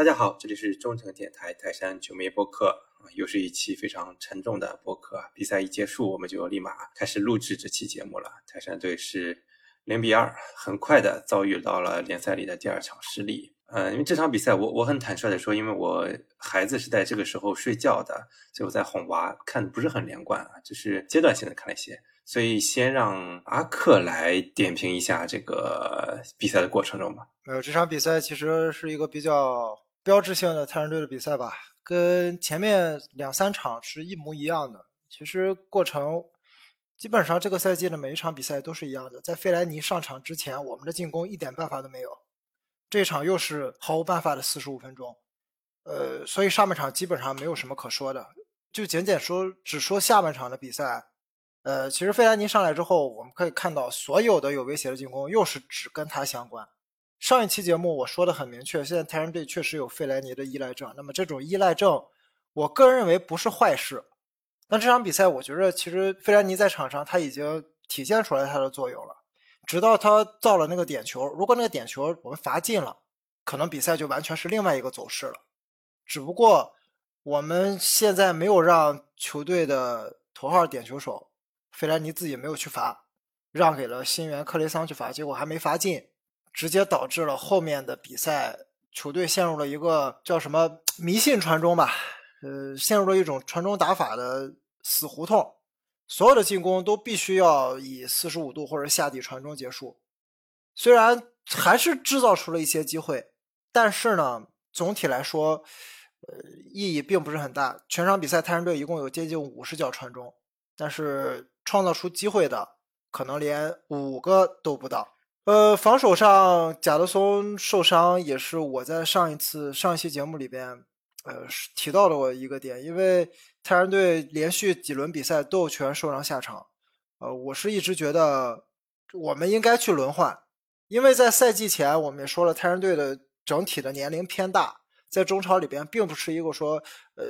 大家好，这里是中诚电台泰山球迷播客啊，又是一期非常沉重的播客。比赛一结束，我们就立马开始录制这期节目了。泰山队是零比二，很快的遭遇到了联赛里的第二场失利。嗯，因为这场比赛，我我很坦率的说，因为我孩子是在这个时候睡觉的，所以我在哄娃，看的不是很连贯啊，只是阶段性的看了一些。所以先让阿克来点评一下这个比赛的过程中吧。呃，这场比赛其实是一个比较标志性的泰山队的比赛吧，跟前面两三场是一模一样的。其实过程基本上这个赛季的每一场比赛都是一样的。在费莱尼上场之前，我们的进攻一点办法都没有。这场又是毫无办法的四十五分钟，呃，所以上半场基本上没有什么可说的，就简简说只说下半场的比赛。呃，其实费莱尼上来之后，我们可以看到所有的有威胁的进攻又是只跟他相关。上一期节目我说的很明确，现在泰山队确实有费莱尼的依赖症。那么这种依赖症，我个人认为不是坏事。那这场比赛，我觉得其实费莱尼在场上他已经体现出来他的作用了。直到他造了那个点球，如果那个点球我们罚进了，可能比赛就完全是另外一个走势了。只不过我们现在没有让球队的头号点球手。费莱尼自己没有去罚，让给了新援克雷桑去罚，结果还没罚进，直接导致了后面的比赛球队陷入了一个叫什么迷信传中吧，呃，陷入了一种传中打法的死胡同，所有的进攻都必须要以四十五度或者下底传中结束。虽然还是制造出了一些机会，但是呢，总体来说，呃，意义并不是很大。全场比赛泰山队一共有接近五十脚传中，但是。创造出机会的可能连五个都不到。呃，防守上贾德松受伤也是我在上一次上一期节目里边呃提到了我一个点，因为泰山队连续几轮比赛都有球员受伤下场。呃，我是一直觉得我们应该去轮换，因为在赛季前我们也说了，泰山队的整体的年龄偏大，在中超里边并不是一个说呃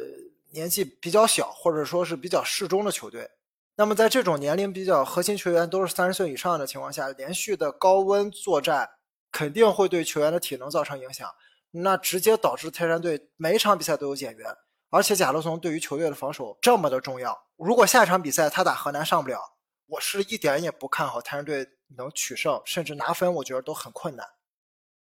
年纪比较小或者说是比较适中的球队。那么在这种年龄比较核心球员都是三十岁以上的情况下，连续的高温作战肯定会对球员的体能造成影响，那直接导致泰山队每一场比赛都有减员。而且贾洛松对于球队的防守这么的重要，如果下一场比赛他打河南上不了，我是一点也不看好泰山队能取胜，甚至拿分，我觉得都很困难。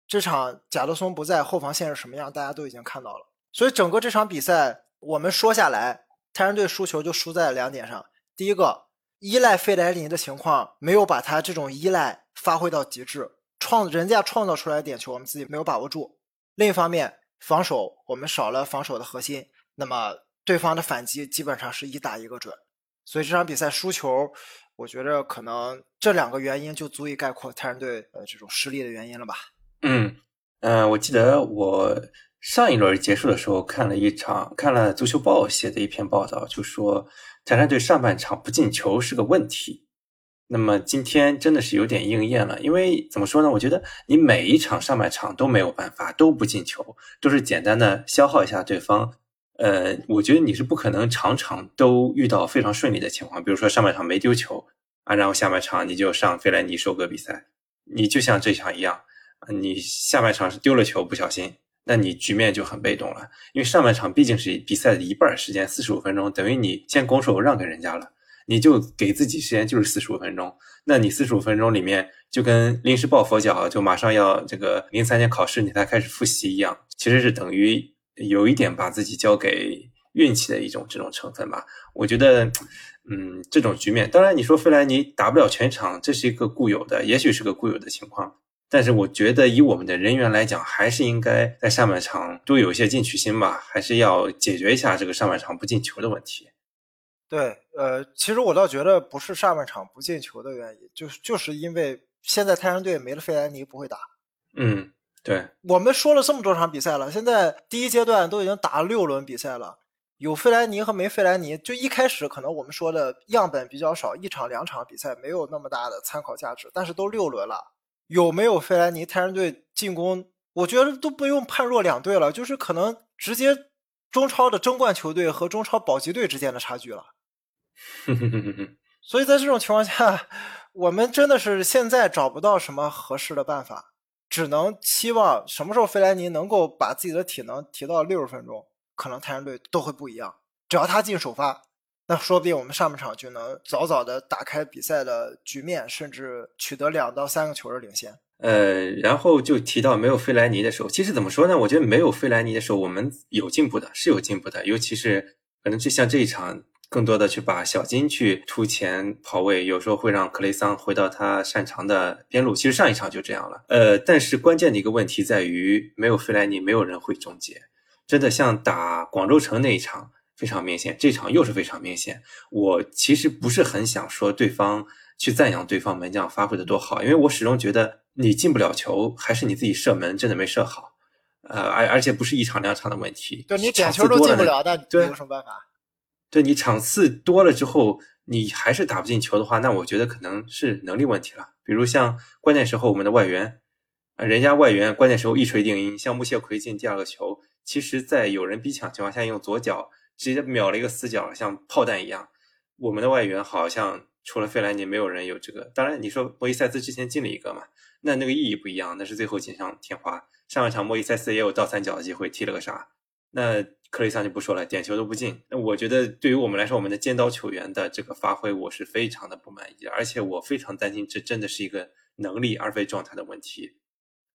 这场贾洛松不在，后防线是什么样，大家都已经看到了。所以整个这场比赛我们说下来，泰山队输球就输在两点上。第一个依赖费莱尼的情况，没有把他这种依赖发挥到极致，创人家创造出来的点球，我们自己没有把握住。另一方面，防守我们少了防守的核心，那么对方的反击基本上是一打一个准。所以这场比赛输球，我觉得可能这两个原因就足以概括泰山队呃这种失利的原因了吧。嗯嗯，我记得我上一轮结束的时候看了一场，看了足球报写的一篇报道，就说。泰山队上半场不进球是个问题，那么今天真的是有点应验了。因为怎么说呢？我觉得你每一场上半场都没有办法都不进球，都是简单的消耗一下对方。呃，我觉得你是不可能场场都遇到非常顺利的情况。比如说上半场没丢球啊，然后下半场你就上费莱尼收割比赛，你就像这场一样，你下半场是丢了球不小心。那你局面就很被动了，因为上半场毕竟是比赛的一半时间，四十五分钟，等于你先拱手让给人家了，你就给自己时间就是四十五分钟。那你四十五分钟里面就跟临时抱佛脚，就马上要这个零三年考试你才开始复习一样，其实是等于有一点把自己交给运气的一种这种成分吧。我觉得，嗯，这种局面，当然你说费莱尼打不了全场，这是一个固有的，也许是个固有的情况。但是我觉得，以我们的人员来讲，还是应该在上半场多有一些进取心吧，还是要解决一下这个上半场不进球的问题。对，呃，其实我倒觉得不是上半场不进球的原因，就是就是因为现在泰山队没了费兰尼不会打。嗯，对。我们说了这么多场比赛了，现在第一阶段都已经打了六轮比赛了，有费莱尼和没费莱尼，就一开始可能我们说的样本比较少，一场两场比赛没有那么大的参考价值，但是都六轮了。有没有费莱尼？泰山队进攻，我觉得都不用判若两队了，就是可能直接中超的争冠球队和中超保级队之间的差距了。所以在这种情况下，我们真的是现在找不到什么合适的办法。只能期望什么时候费莱尼能够把自己的体能提到六十分钟，可能泰山队都会不一样。只要他进首发，那说不定我们上半场就能早早的打开比赛的局面，甚至取得两到三个球的领先。呃，然后就提到没有费莱尼的时候，其实怎么说呢？我觉得没有费莱尼的时候，我们有进步的，是有进步的，尤其是可能就像这一场。更多的去把小金去突前跑位，有时候会让克雷桑回到他擅长的边路。其实上一场就这样了。呃，但是关键的一个问题在于，没有费莱尼，没有人会终结。真的像打广州城那一场非常明显，这场又是非常明显。我其实不是很想说对方去赞扬对方门将发挥的多好，因为我始终觉得你进不了球，还是你自己射门真的没射好。呃，而而且不是一场两场的问题，对你点球都进不了，那对有什么办法？对你场次多了之后，你还是打不进球的话，那我觉得可能是能力问题了。比如像关键时候我们的外援，啊，人家外援关键时候一锤定音，像穆谢奎进第二个球，其实在有人逼抢情况下，用左脚直接秒了一个死角，像炮弹一样。我们的外援好像除了费莱尼，没有人有这个。当然你说莫伊塞斯之前进了一个嘛，那那个意义不一样，那是最后锦上添花。上一场莫伊塞斯也有倒三角的机会，踢了个啥？那。克雷桑就不说了，点球都不进。那我觉得对于我们来说，我们的尖刀球员的这个发挥，我是非常的不满意，而且我非常担心，这真的是一个能力而非状态的问题。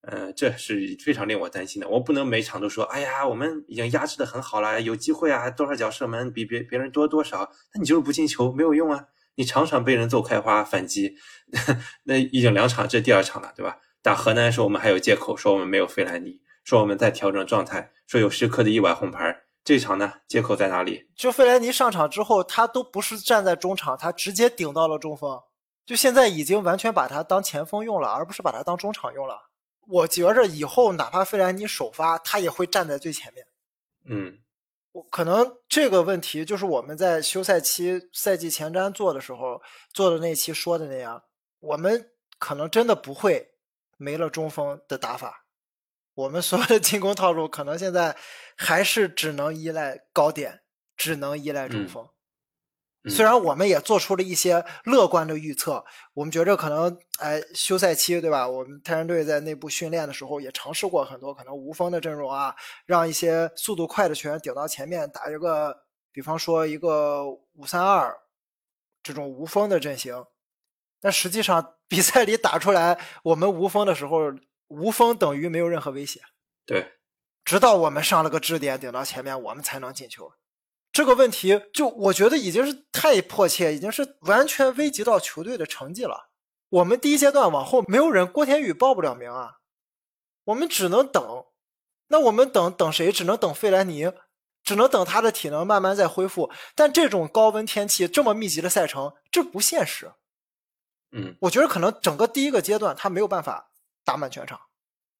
呃，这是非常令我担心的。我不能每场都说，哎呀，我们已经压制的很好了，有机会啊，多少脚射门比别别人多多少，那你就是不进球，没有用啊。你场场被人揍开花反击，那已经两场，这第二场了，对吧？打河南的时候，我们还有借口说我们没有费兰尼，说我们在调整状态，说有时刻的意外红牌。这场呢，借口在哪里？就费莱尼上场之后，他都不是站在中场，他直接顶到了中锋。就现在已经完全把他当前锋用了，而不是把他当中场用了。我觉着以后哪怕费莱尼首发，他也会站在最前面。嗯，我可能这个问题就是我们在休赛期赛季前瞻做的时候做的那期说的那样，我们可能真的不会没了中锋的打法。我们所有的进攻套路可能现在还是只能依赖高点，只能依赖中锋。虽然我们也做出了一些乐观的预测，我们觉着可能，哎，休赛期对吧？我们泰山队在内部训练的时候也尝试过很多可能无锋的阵容啊，让一些速度快的球员顶到前面打一个，比方说一个五三二这种无锋的阵型。但实际上比赛里打出来我们无锋的时候。无锋等于没有任何威胁，对，直到我们上了个支点顶到前面，我们才能进球。这个问题就我觉得已经是太迫切，已经是完全危及到球队的成绩了。我们第一阶段往后没有人，郭天宇报不了名啊，我们只能等。那我们等等谁？只能等费兰尼，只能等他的体能慢慢在恢复。但这种高温天气，这么密集的赛程，这不现实。嗯，我觉得可能整个第一个阶段他没有办法。打满全场，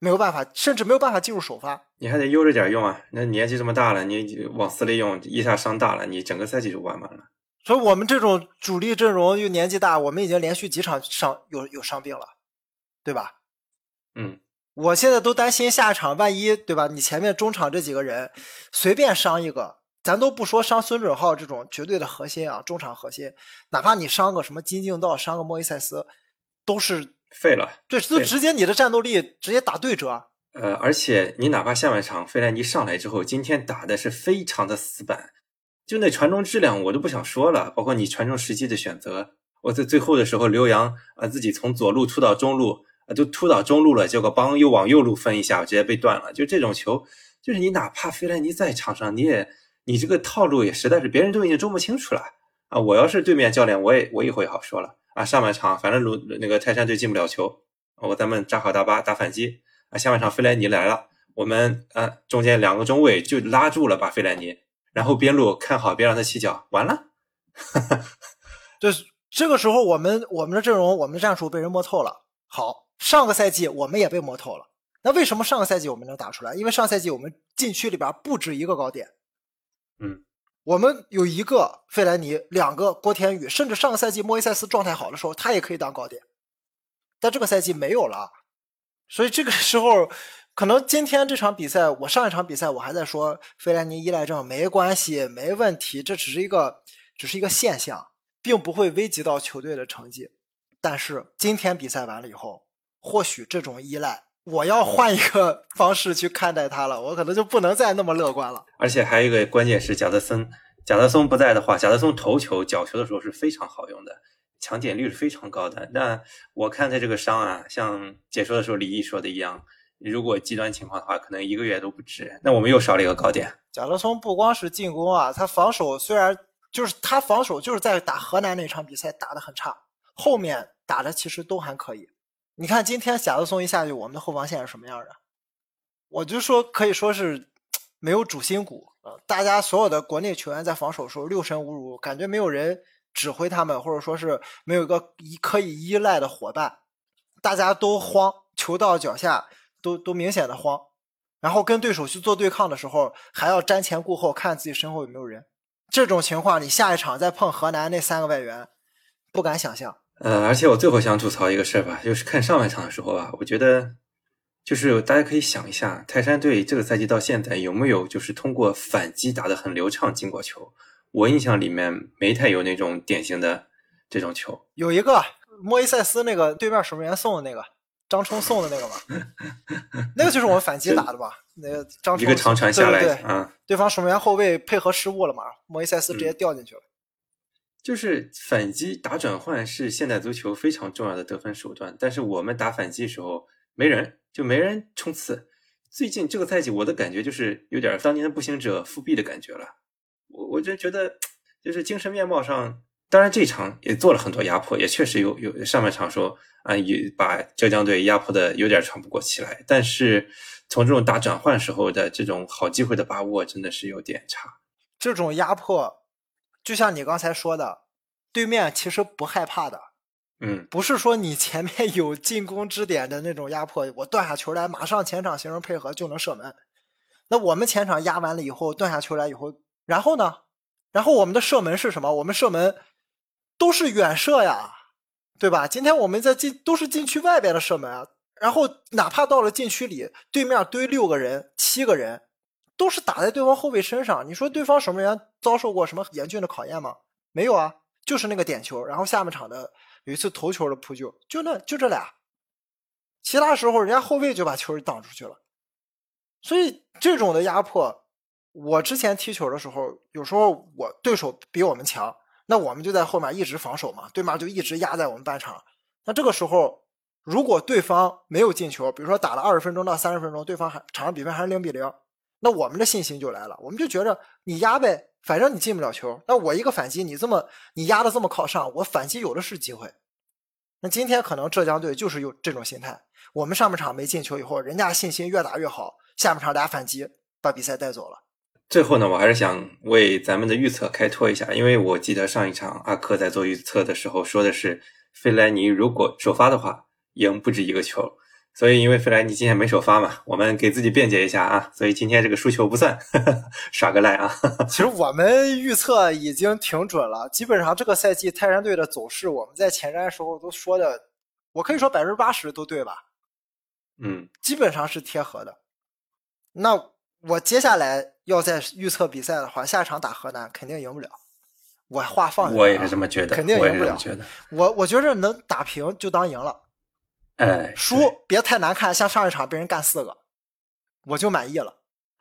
没有办法，甚至没有办法进入首发。你还得悠着点用啊！那年纪这么大了，你往死里用，一下伤大了，你整个赛季就完完了。所以我们这种主力阵容又年纪大，我们已经连续几场伤有有伤病了，对吧？嗯，我现在都担心下一场万一，对吧？你前面中场这几个人随便伤一个，咱都不说伤孙准浩这种绝对的核心啊，中场核心，哪怕你伤个什么金敬道，伤个莫伊塞斯，都是。废了，对，就直接你的战斗力直接打对折。呃，而且你哪怕下半场费莱尼上来之后，今天打的是非常的死板，就那传中质量我都不想说了，包括你传中时机的选择。我在最后的时候，刘洋啊自己从左路突到中路，啊就突到中路了，结果帮又往右路分一下，直接被断了。就这种球，就是你哪怕费莱尼在场上，你也你这个套路也实在是别人都已经捉不清楚了啊！我要是对面教练，我也我以后也好说了。啊，上半场反正鲁那个泰山队进不了球，我咱们扎好大巴打反击。啊，下半场费莱尼来了，我们啊中间两个中卫就拉住了把费莱尼，然后边路看好别让他起脚，完了。就是这个时候我们我们的阵容我们的战术被人摸透了。好，上个赛季我们也被摸透了。那为什么上个赛季我们能打出来？因为上赛季我们禁区里边不止一个高点。嗯。我们有一个费莱尼，两个郭天宇，甚至上个赛季莫伊塞斯状态好的时候，他也可以当高点，但这个赛季没有了，所以这个时候可能今天这场比赛，我上一场比赛我还在说费莱尼依赖症没关系，没问题，这只是一个只是一个现象，并不会危及到球队的成绩。但是今天比赛完了以后，或许这种依赖我要换一个方式去看待他了，我可能就不能再那么乐观了。而且还有一个关键是贾德森，贾德松不在的话，贾德松头球、角球的时候是非常好用的，抢点率是非常高的。那我看他这个伤啊，像解说的时候李毅说的一样，如果极端情况的话，可能一个月都不止。那我们又少了一个高点。贾德松不光是进攻啊，他防守虽然就是他防守就是在打河南那场比赛打得很差，后面打的其实都还可以。你看今天贾德松一下去，我们的后防线是什么样的？我就说可以说是 没有主心骨啊！大家所有的国内球员在防守时候六神无主，感觉没有人指挥他们，或者说是没有一个可以依赖的伙伴，大家都慌，球到脚下都都明显的慌，然后跟对手去做对抗的时候，还要瞻前顾后，看自己身后有没有人。这种情况，你下一场再碰河南那三个外援，不敢想象。呃，而且我最后想吐槽一个事儿吧，就是看上半场的时候吧，我觉得就是大家可以想一下，泰山队这个赛季到现在有没有就是通过反击打得很流畅进过球？我印象里面没太有那种典型的这种球。有一个莫伊塞斯那个对面守门员送的那个张冲送的那个嘛，那个就是我们反击打的吧？那个张冲一个长传下来，对啊，对方守门员后卫配合失误了嘛，莫伊塞斯直接掉进去了。就是反击打转换是现代足球非常重要的得分手段，但是我们打反击时候没人，就没人冲刺。最近这个赛季我的感觉就是有点当年的步行者复辟的感觉了。我我就觉得就是精神面貌上，当然这场也做了很多压迫，也确实有有上半场说啊，也把浙江队压迫的有点喘不过气来。但是从这种打转换时候的这种好机会的把握，真的是有点差。这种压迫。就像你刚才说的，对面其实不害怕的，嗯，不是说你前面有进攻支点的那种压迫，我断下球来，马上前场形成配合就能射门。那我们前场压完了以后，断下球来以后，然后呢？然后我们的射门是什么？我们射门都是远射呀，对吧？今天我们在禁都是禁区外边的射门啊。然后哪怕到了禁区里，对面堆六个人、七个人。都是打在对方后卫身上。你说对方守门员遭受过什么严峻的考验吗？没有啊，就是那个点球，然后下半场的有一次头球的扑救，就那就这俩。其他时候人家后卫就把球挡出去了。所以这种的压迫，我之前踢球的时候，有时候我对手比我们强，那我们就在后面一直防守嘛，对面就一直压在我们半场。那这个时候，如果对方没有进球，比如说打了二十分钟到三十分钟，对方还场上比分还是零比零。那我们的信心就来了，我们就觉着你压呗，反正你进不了球。那我一个反击，你这么你压的这么靠上，我反击有的是机会。那今天可能浙江队就是有这种心态，我们上半场没进球以后，人家信心越打越好，下半场俩反击把比赛带走了。最后呢，我还是想为咱们的预测开脱一下，因为我记得上一场阿克在做预测的时候说的是，费莱尼如果首发的话，赢不止一个球。所以，因为费莱尼今天没首发嘛，我们给自己辩解一下啊。所以今天这个输球不算，耍个赖啊。其实我们预测已经挺准了，基本上这个赛季泰山队的走势，我们在前瞻时候都说的，我可以说百分之八十都对吧？嗯，基本上是贴合的。那我接下来要再预测比赛的话，下一场打河南肯定赢不了。我话放，我也是这么觉得，肯定赢不了。觉得我我觉着能打平就当赢了。哎，输别太难看，像上一场被人干四个，我就满意了。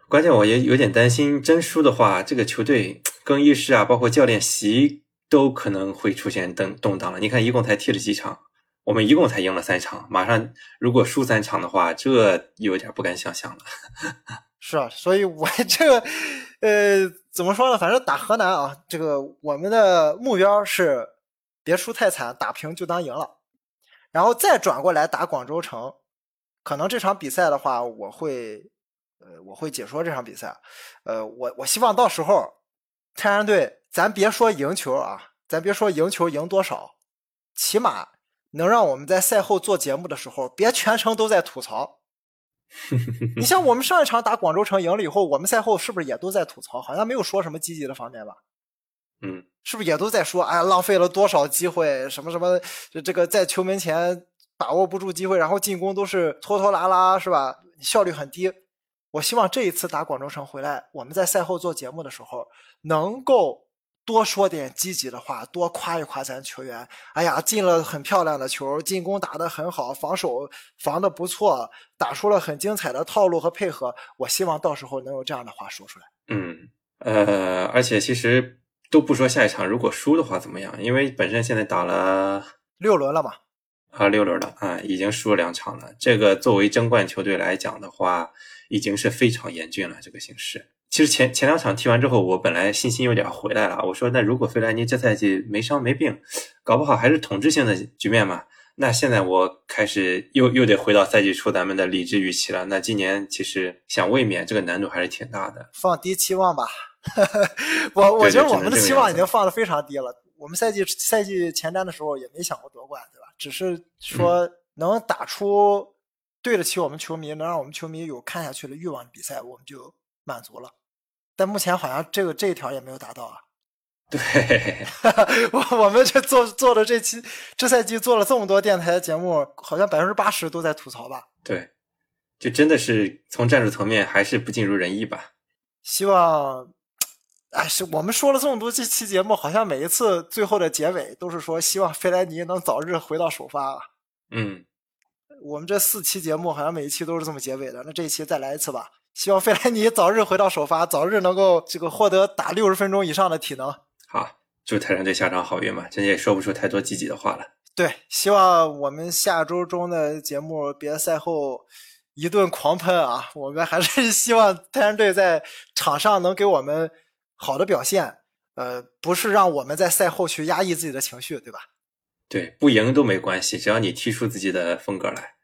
关键我也有点担心，真输的话，这个球队更衣室啊，包括教练席都可能会出现动动荡了。你看，一共才踢了几场，我们一共才赢了三场，马上如果输三场的话，这有点不敢想象了。是啊，所以我这个呃，怎么说呢？反正打河南啊，这个我们的目标是别输太惨，打平就当赢了。然后再转过来打广州城，可能这场比赛的话，我会，呃，我会解说这场比赛，呃，我我希望到时候泰山队，咱别说赢球啊，咱别说赢球赢多少，起码能让我们在赛后做节目的时候，别全程都在吐槽。你像我们上一场打广州城赢了以后，我们赛后是不是也都在吐槽？好像没有说什么积极的方面吧？嗯。是不是也都在说，哎，浪费了多少机会，什么什么，就这个在球门前把握不住机会，然后进攻都是拖拖拉拉，是吧？效率很低。我希望这一次打广州城回来，我们在赛后做节目的时候，能够多说点积极的话，多夸一夸咱球员。哎呀，进了很漂亮的球，进攻打得很好，防守防得不错，打出了很精彩的套路和配合。我希望到时候能有这样的话说出来。嗯，呃，而且其实都不说下一场如果输的话怎么样，因为本身现在打了六轮了吧，啊，六轮了啊，已经输了两场了。这个作为争冠球队来讲的话，已经是非常严峻了这个形势。其实前前两场踢完之后，我本来信心有点回来了。我说，那如果费莱尼这赛季没伤没病，搞不好还是统治性的局面嘛。那现在我开始又又得回到赛季初咱们的理智预期了。那今年其实想卫冕，这个难度还是挺大的。放低期望吧，我我觉得我们的期望已经放的非常低了。我们赛季赛季前瞻的时候也没想过夺冠，对吧？只是说能打出对得起我们球迷，能让我们球迷有看下去的欲望的比赛，我们就满足了。但目前好像这个这一条也没有达到啊。对，我我们这做做的这期这赛季做了这么多电台节目，好像百分之八十都在吐槽吧？对，就真的是从战术层面还是不尽如人意吧？希望，哎，是我们说了这么多这期节目，好像每一次最后的结尾都是说希望费莱尼能早日回到首发啊。嗯，我们这四期节目好像每一期都是这么结尾的，那这一期再来一次吧。希望费莱尼早日回到首发，早日能够这个获得打六十分钟以上的体能。好，祝泰山队下场好运吧！今天也说不出太多积极的话了。对，希望我们下周中的节目别赛后一顿狂喷啊！我们还是希望泰山队在场上能给我们好的，表现呃，不是让我们在赛后去压抑自己的情绪，对吧？对，不赢都没关系，只要你踢出自己的风格来。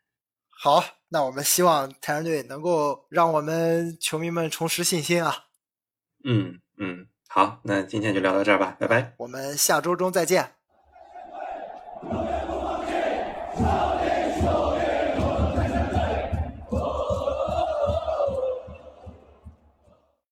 好，那我们希望泰山队能够让我们球迷们重拾信心啊。嗯嗯，好，那今天就聊到这儿吧。拜拜，我们下周中再见。